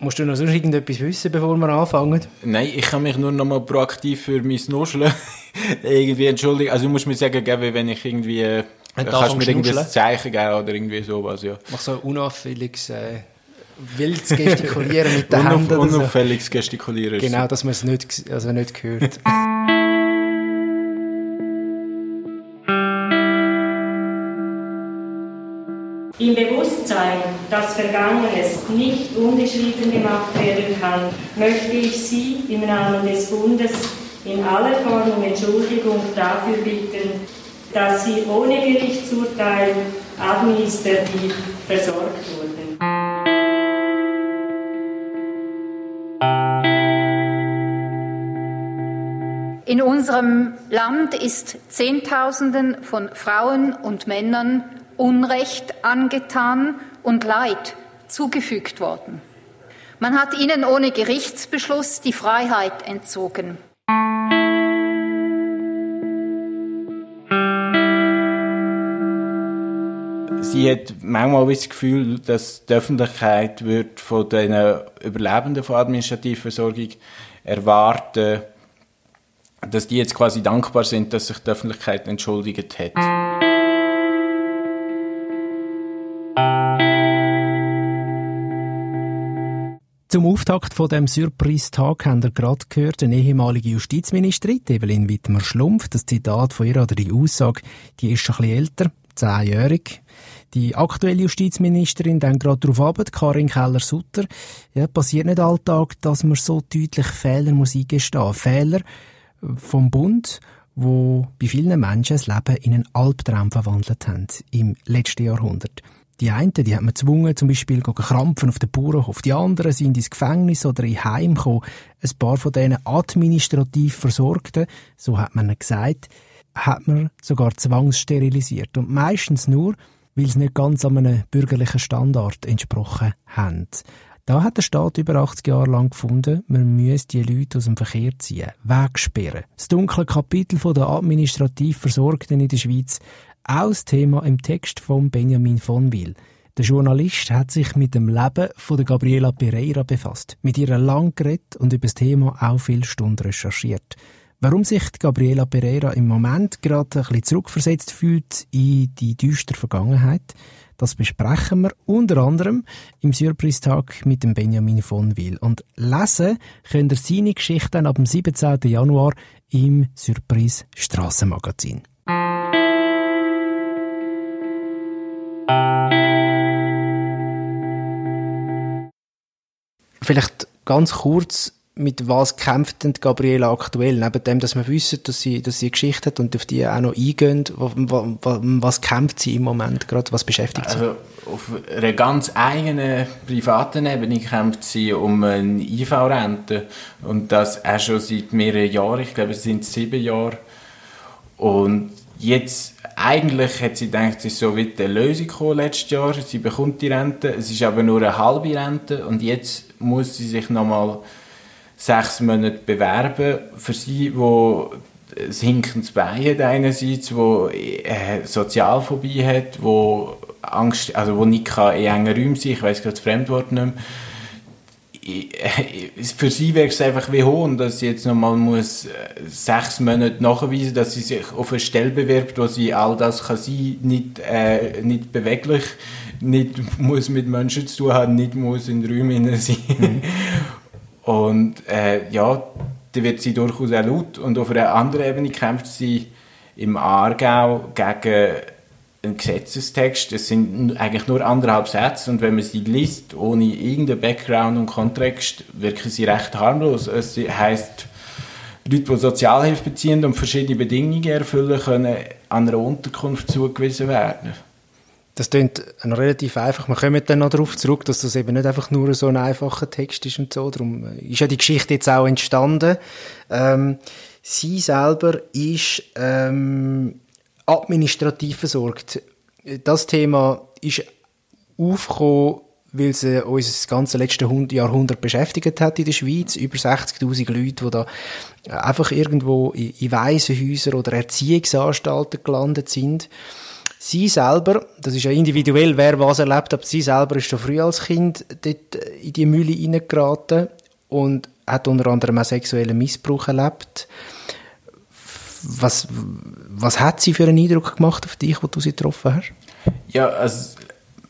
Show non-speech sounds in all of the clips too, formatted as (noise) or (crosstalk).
Musst du noch sonst irgendetwas wissen, bevor wir anfangen? Nein, ich kann mich nur noch mal proaktiv für mein Nuscheln (laughs) irgendwie entschuldigen. Also du musst mir sagen, wenn ich irgendwie... Äh, kannst du mir irgendwie ein Zeichen geben oder irgendwie sowas, ja. Mach so unauffälliges... Äh wildes Gestikulieren mit den Händen. Unauffälliges Gestikulieren. Genau, dass man es nicht, also nicht hört. (laughs) Im Bewusstsein, dass Vergangenes nicht unbeschrieben gemacht werden kann, möchte ich Sie im Namen des Bundes in aller Form um Entschuldigung dafür bitten, dass Sie ohne Gerichtsurteil administrativ versorgt wurden. In unserem Land ist Zehntausenden von Frauen und Männern Unrecht angetan und Leid zugefügt worden. Man hat ihnen ohne Gerichtsbeschluss die Freiheit entzogen. Sie hat manchmal das Gefühl, dass die Öffentlichkeit wird von den Überlebenden von Administrativversorgung erwarten, dass die jetzt quasi dankbar sind, dass sich die Öffentlichkeit entschuldigt hat. Zum Auftakt von dem Surprise-Tag haben wir gerade gehört, eine ehemalige Justizministerin, Evelyn Wittmer-Schlumpf. Das Zitat von ihr oder die Aussage, die ist schon ein bisschen älter, zehnjährig. Die aktuelle Justizministerin dann gerade darauf ab, Karin Keller-Sutter. Ja, passiert nicht alltag, dass man so deutlich Fehler muss eingestehen. Fehler vom Bund, wo bei vielen Menschen das Leben in einen Albtraum verwandelt haben im letzten Jahrhundert. Die einen, die hat man gezwungen, zum Beispiel krampfen auf den Bauernhof. Die anderen sind ins Gefängnis oder in Heim gekommen. Ein paar von denen administrativ Versorgten, so hat man gesagt, hat man sogar zwangssterilisiert. Und meistens nur, weil sie nicht ganz an einem bürgerlichen Standard entsprochen haben. Da hat der Staat über 80 Jahre lang gefunden, man müsse die Leute aus dem Verkehr ziehen, wegsperren. Das dunkle Kapitel der administrativ Versorgten in der Schweiz auch das Thema im Text von Benjamin von Wil. Der Journalist hat sich mit dem Leben von der Gabriela Pereira befasst, mit ihr lang geredet und über das Thema auch viele Stunden recherchiert. Warum sich Gabriela Pereira im Moment gerade ein bisschen zurückversetzt fühlt in die düstere Vergangenheit, das besprechen wir unter anderem im Surprise-Tag mit dem Benjamin von Wil. Und lesen könnt ihr seine Geschichte ab dem 17. Januar im Surprise Strassenmagazin. Vielleicht ganz kurz, mit was kämpft denn Gabriela aktuell? Neben dem, dass wir wissen, dass sie, dass sie eine Geschichte hat und auf die auch noch eingehen, was, kämpft sie im Moment gerade? Was beschäftigt sie? Also, auf einer ganz eigenen privaten Ebene kämpft sie um eine IV-Rente. Und das auch schon seit mehreren Jahren. Ich glaube, es sind sieben Jahre. Und jetzt eigentlich hat sie gedacht, es ist so wie eine Lösung gekommen letztes Jahr. Sie bekommt die Rente, es ist aber nur eine halbe Rente und jetzt muss sie sich nochmal sechs Monate bewerben. Für sie, wo ein hinkendes Bein hat einerseits, wo äh, Sozialphobie hat, wo Angst, also wo nicht kann in engen Räumen sein, ich weiß gerade das Fremdwort nicht mehr, (laughs) für sie wäre es einfach wie Hohn, dass sie jetzt nochmal muss äh, sechs Monate nachweisen, dass sie sich auf eine Stelle bewirbt, wo sie all das kann sein, nicht, äh, nicht beweglich, nicht (laughs) muss mit Menschen zu tun haben, nicht muss in Räumen sein. Mhm. Und äh, ja, da wird sie durchaus auch laut. Und auf einer anderen Ebene kämpft sie im Aargau gegen ein Gesetzestext. Es sind eigentlich nur anderthalb Sätze und wenn man sie liest, ohne irgendeinen Background und Kontext, wirken sie recht harmlos. Es heißt, Leute, die Sozialhilfe beziehen und verschiedene Bedingungen erfüllen, können an einer Unterkunft zugewiesen werden. Das klingt relativ einfach. Wir kommen dann noch darauf zurück, dass das eben nicht einfach nur so ein einfacher Text ist und so. Darum ist ja die Geschichte jetzt auch entstanden. Ähm, sie selber ist ähm, administrativ versorgt. Das Thema ist aufgekommen, weil es uns das ganze letzte Jahrhundert beschäftigt hat in der Schweiz. Über 60.000 Leute, die da einfach irgendwo in Waisenhäusern oder Erziehungsanstalten gelandet sind. Sie selber, das ist ja individuell, wer was erlebt, aber sie selber ist schon früh als Kind dort in die Mühle hineingeraten und hat unter anderem auch sexuellen Missbrauch erlebt. Was, was hat sie für einen Eindruck gemacht auf dich, wo du sie getroffen hast? Ja, also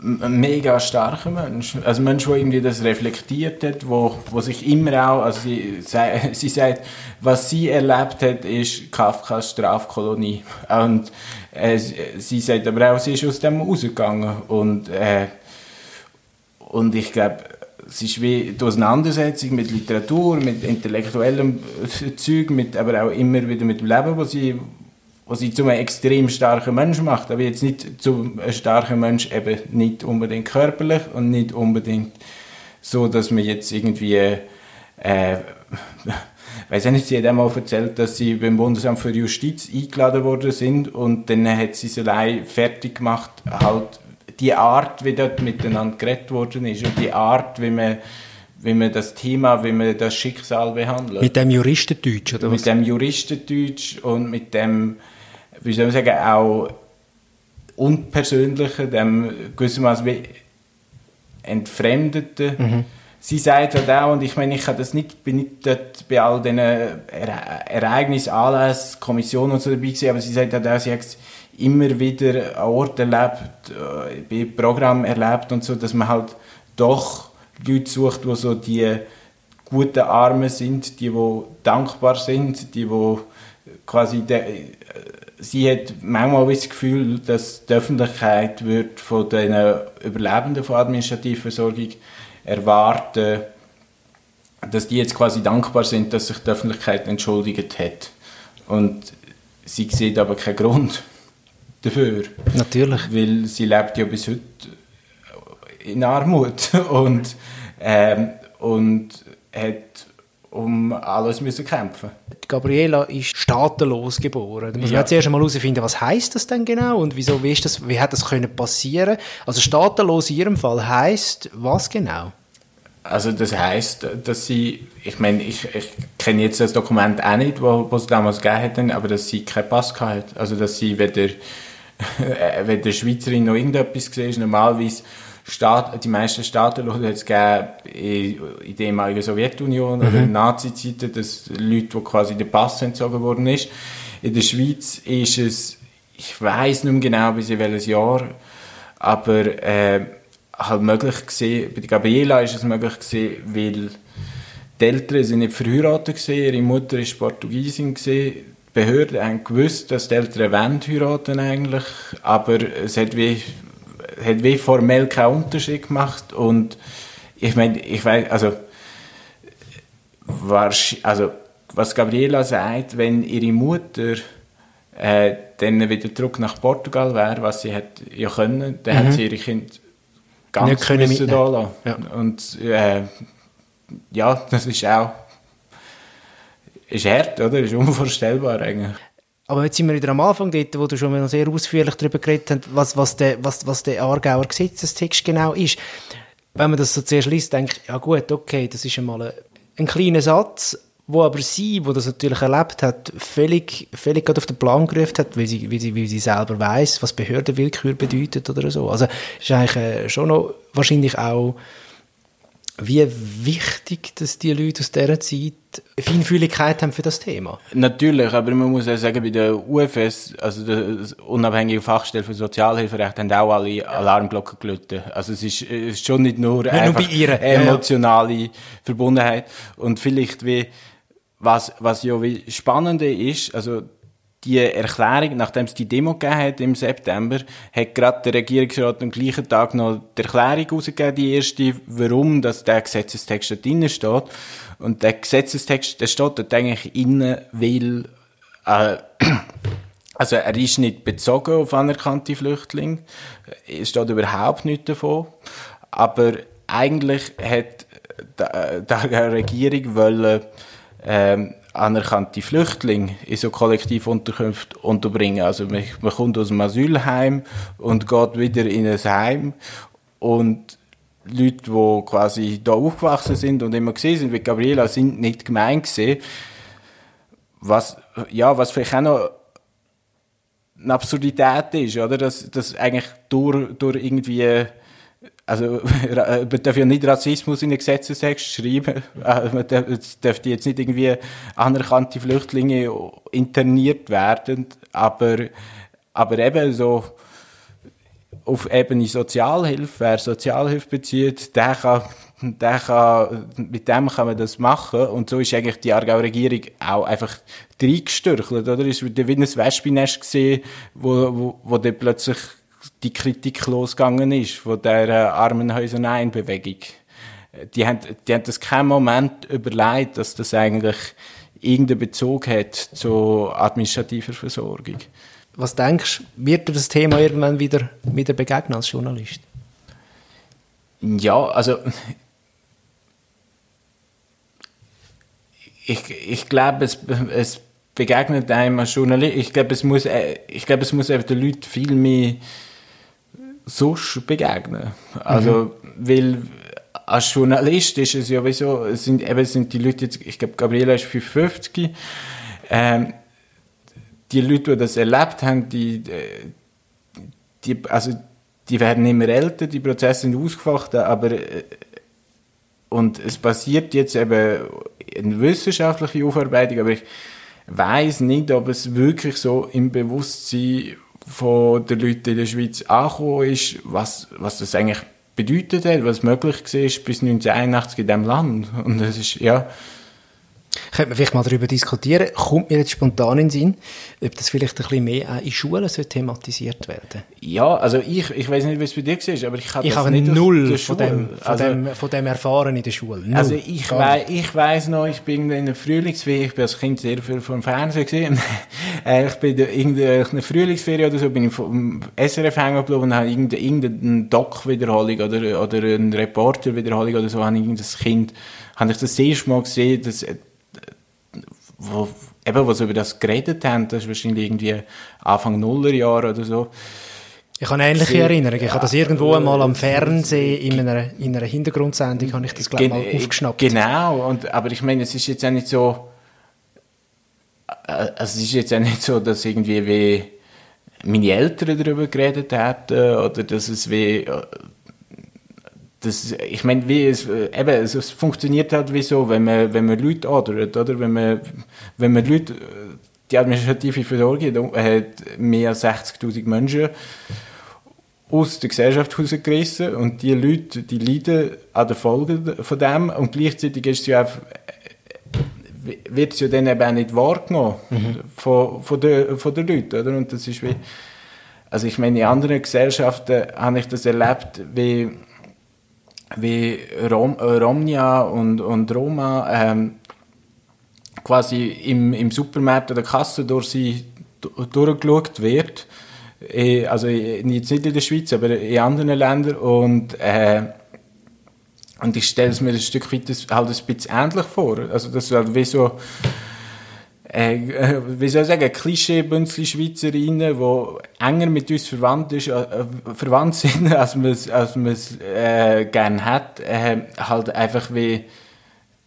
ein mega starker Mensch. Also ein Mensch, der irgendwie das reflektiert hat, wo, wo sich immer auch, also sie, (laughs) sie sagt, was sie erlebt hat, ist Kafkas Strafkolonie. Und äh, sie sagt aber auch, sie ist aus dem rausgegangen. Und, äh, und ich glaube, es ist wie die Auseinandersetzung mit Literatur, mit intellektuellem (laughs) Zeug, mit, aber auch immer wieder mit dem Leben, wo sie, was sie zu einem extrem starken Menschen macht, aber jetzt nicht zu einem starken Mensch eben nicht unbedingt körperlich und nicht unbedingt so, dass man jetzt irgendwie äh, (laughs) weiß ich nicht, sie hat einmal erzählt, dass sie beim Bundesamt für Justiz eingeladen worden sind und dann hat sie es allein fertig gemacht, halt die Art, wie dort miteinander geredet worden ist und die Art, wie man wie man das Thema, wie man das Schicksal behandelt. Mit dem Juristendeutsch, oder was? Mit dem Juristendeutsch und mit dem wie soll man sagen, auch unpersönlichen, dem gewissermaßen wie entfremdeten. Mhm. Sie sagt halt auch, und ich meine, ich das nicht, bin nicht dort bei all diesen Ereignissen, Anlässen, Kommissionen und so dabei gewesen, aber sie sagt halt auch, sie hat immer wieder an Orten erlebt, äh, bei Programmen erlebt und so, dass man halt doch Leute sucht, die so die guten Armen sind, die, die dankbar sind, die, die quasi de, sie hat manchmal das Gefühl, dass die Öffentlichkeit wird von den Überlebenden von Administrativversorgung erwarten, dass die jetzt quasi dankbar sind, dass sich die Öffentlichkeit entschuldigt hat. Und sie sieht aber keinen Grund dafür. Natürlich. Weil sie lebt ja bis heute in Armut (laughs) und, ähm, und hat um alles müssen kämpfen. Gabriela ist staatenlos geboren. Da muss man ja. zuerst einmal herausfinden, was heißt das denn genau und wieso, wie, ist das, wie hat das können passieren? Also staatenlos in ihrem Fall heißt was genau? Also das heißt, dass sie, ich meine, ich, ich kenne jetzt das Dokument auch nicht, wo es damals gegeben hat, aber dass sie keinen Pass hat. Also dass sie weder, (laughs) weder Schweizerin noch irgendetwas gesehen ist. Normalerweise Staat, die meisten Staaten hat es gegeben in, der ehemaligen Sowjetunion mhm. oder in Nazi-Zeiten, dass Leute, die quasi der Pass entzogen worden ist. In der Schweiz ist es, ich weiß nicht mehr genau bis in welches Jahr, aber äh, halt möglich gesehen, bei der Gabriela ist es möglich gesehen, weil die Eltern sind nicht verheiratet gesehen, ihre Mutter ist Portugiesin gesehen, Behörden haben gewusst, dass die Eltern wollen heiraten eigentlich, aber es hat wie hat wie formell keinen Unterschied gemacht und ich meine, ich weiß, also, also was Gabriela sagt, wenn ihre Mutter äh, dann wieder zurück nach Portugal wäre, was sie hat ja können, dann mhm. hat sie ihre Kinder ganz Nicht können müssen da lassen. Ja. Und äh, ja, das ist auch ist hart, oder? Ist unvorstellbar eigentlich. Aber jetzt sind wir wieder am Anfang dort, wo du schon mal sehr ausführlich darüber geredet hast, was, was, der, was, was der Aargauer Gesetzestext genau ist. Wenn man das so zuerst liest, denkt ja gut, okay, das ist einmal ein, ein kleiner Satz, wo aber sie, wo das natürlich erlebt hat, völlig, völlig auf den Plan gerufen hat, weil sie, weil sie, weil sie selber weiß, was Behördenwillkür bedeutet oder so. Also ist eigentlich äh, schon noch wahrscheinlich auch wie wichtig, dass die Leute aus dieser Zeit Feinfühligkeit haben für das Thema. Natürlich, aber man muss auch sagen, bei der UFS, also der unabhängige Fachstelle für Sozialhilferecht, haben auch alle Alarmglocken gelötet. Also es ist, ist schon nicht nur, nicht einfach nur ihrer, emotionale ja, ja. Verbundenheit. Und vielleicht wie, was, was ja wie spannende ist, also die Erklärung, nachdem es die Demo hat im September, hat gerade der Regierungsrat am gleichen Tag noch die Erklärung rausgegeben, die erste, warum dass der Gesetzestext da drin steht. Und der Gesetzestext, der steht dort eigentlich innen, weil, äh, also er ist nicht bezogen auf anerkannte Flüchtlinge, es steht überhaupt nichts davon, aber eigentlich hat (laughs) die Regierung wollen, ähm, anerkannte Flüchtlinge in so Kollektivunterkünfte unterbringen. Also man, man kommt aus dem Asylheim und geht wieder in ein Heim und Leute, die quasi da aufgewachsen sind und immer gesehen sind wie Gabriela, sind nicht gemeint gesehen. Was, ja, was vielleicht auch noch eine Absurdität ist, oder? Dass, dass eigentlich durch, durch irgendwie, also, (laughs) man darf ja nicht Rassismus in den Gesetzestext schreiben. Äh, man darf jetzt nicht irgendwie anerkannte Flüchtlinge interniert werden, aber, aber eben so, auf Ebene Sozialhilfe, wer Sozialhilfe bezieht, der kann, der kann, mit dem kann man das machen. Und so ist eigentlich die Aargauer Regierung auch einfach reingestürchelt, oder? Ist wie ein Wespennest gesehen, wo, wo, wo dann plötzlich die Kritik losgegangen ist von der Armenhäuser Nein Bewegung. Die haben, die haben das keinen Moment überlegt, dass das eigentlich irgendeinen Bezug hat zu administrativer Versorgung. Was denkst du, wird dir das Thema irgendwann wieder, wieder begegnen als Journalist? Ja, also ich, ich glaube, es, es begegnet einem als Journalist. Ich glaube, es muss, äh, ich glaube, es muss einfach den Leuten viel mehr sonst begegnen. Also, mhm. weil als Journalist ist es ja wieso, es sind, eben sind die Leute jetzt, ich glaube, Gabriela ist 55, ähm, die Leute, die das erlebt haben, die, die, also, die werden immer älter, die Prozesse sind ausgefacht, aber äh, und es passiert jetzt eben eine wissenschaftliche Aufarbeitung, aber ich weiß nicht, ob es wirklich so im Bewusstsein von der Leute in der Schweiz angekommen ist, was, was das eigentlich bedeutet hat, was möglich war bis 1981 in diesem Land. Und das ist, ja, könnte man vielleicht mal darüber diskutieren. Kommt mir jetzt spontan in den Sinn, ob das vielleicht ein bisschen mehr auch in Schulen so thematisiert werden Ja, also ich, ich weiß nicht, es bei dir war, aber ich habe ich das habe nicht null von dem, von, also, dem, von dem erfahren in der Schule. Null. Also ich, wei ich weiss noch, ich bin in der Frühlingsferie, ich bin als Kind sehr viel vom Fernsehen gesehen. Äh, ich bin in der Frühlingsferie oder so, bin ich vom SRF hängen geblieben und habe irgendeine, irgendeine Doc-Wiederholung oder, oder eine Reporter-Wiederholung oder so, habe ich irgendein Kind, habe ich das erste Mal gesehen, dass wo, eben, was über das geredet haben, das ist wahrscheinlich irgendwie Anfang Nullerjahre oder so. Ich habe ähnliche Sie, Erinnerungen. Ich habe das irgendwo einmal am Fernsehen in einer, in einer Hintergrundsendung habe ich das glaube mal aufgeschnappt. Genau. Und, aber ich meine, es ist jetzt auch nicht so, äh, es ist jetzt auch nicht so, dass irgendwie wie meine Eltern darüber geredet hätten oder dass es wie das, ich meine, wie es, eben, es, es funktioniert halt wie so, wenn man, wenn man Leute ordert, oder? Wenn man, wenn man Leute, die administrative Versorgung hat mehr als 60.000 Menschen aus der Gesellschaft rausgerissen und die Leute, die leiden an den Folgen von dem und gleichzeitig ist es ja auch, wird es ja dann eben auch nicht wahrgenommen mhm. von, von, den, von den Leuten, oder? Und das ist wie, also ich meine, in anderen Gesellschaften habe ich das erlebt, wie wie Rom, äh, Romnia und, und Roma ähm, quasi im, im Supermarkt oder Kasse durch sie durchgeschaut wird. Äh, also jetzt nicht in der Schweiz, aber in anderen Ländern. Und, äh, und ich stelle es mir ein Stück weit halt ein bisschen ähnlich vor. Also das ist halt wie so äh, äh, wie soll ich sagen, Klischee-Bünzli Schweizerinnen, die enger mit uns verwandt, ist, äh, verwandt sind, (laughs) als man es als äh, gerne hat, äh, halt einfach wie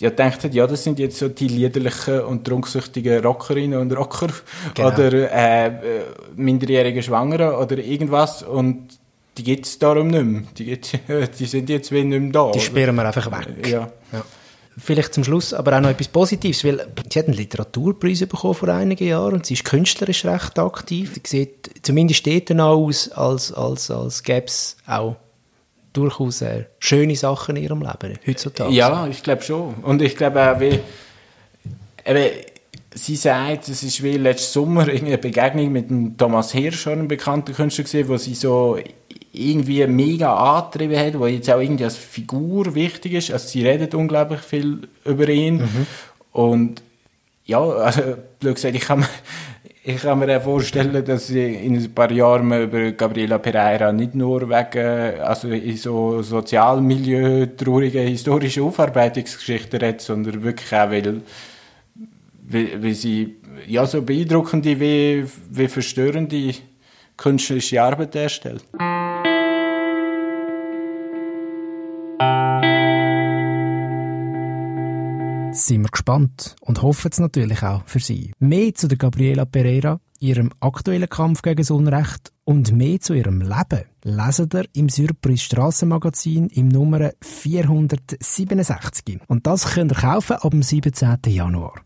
ja, denkt ja, das sind jetzt so die liederlichen und trunksüchtigen Rockerinnen und Rocker genau. oder äh, minderjährige Schwangere oder irgendwas und die gibt es darum nicht mehr. Die, (laughs) die sind jetzt wie nicht mehr da. Die sperren wir einfach weg. Ja. ja vielleicht zum Schluss aber auch noch etwas Positives, weil sie hat einen Literaturpreis bekommen vor einigen Jahren und sie ist künstlerisch recht aktiv. Sie sieht zumindest dort aus, als, als, als gäbe es auch durchaus äh, schöne Sachen in ihrem Leben heutzutage. Ja, ich glaube schon. Und ich glaube auch, wie, eben, sie sagt, es ist wie letzten Sommer (laughs) eine Begegnung mit dem Thomas Hirsch, einem bekannten Künstler gesehen, wo sie so irgendwie mega angetrieben hat, wo jetzt auch irgendwie als Figur wichtig ist. Also sie redet unglaublich viel über ihn. Mhm. Und ja, also, gesagt, ich kann mir, ich kann mir auch vorstellen, dass in ein paar Jahren man über Gabriela Pereira nicht nur wegen, also in so Sozialmilieu, traurige historische Aufarbeitungsgeschichten redet, sondern wirklich auch, weil, weil, weil sie ja so beeindruckende wie, wie verstörende künstlerische Arbeit darstellt. Sind wir gespannt und hoffen es natürlich auch für Sie. Mehr zu der Gabriela Pereira ihrem aktuellen Kampf gegen das Unrecht und mehr zu ihrem Leben lesen ihr im Surprise Strassenmagazin im Nummer 467. Und das könnt ihr kaufen ab dem 17. Januar.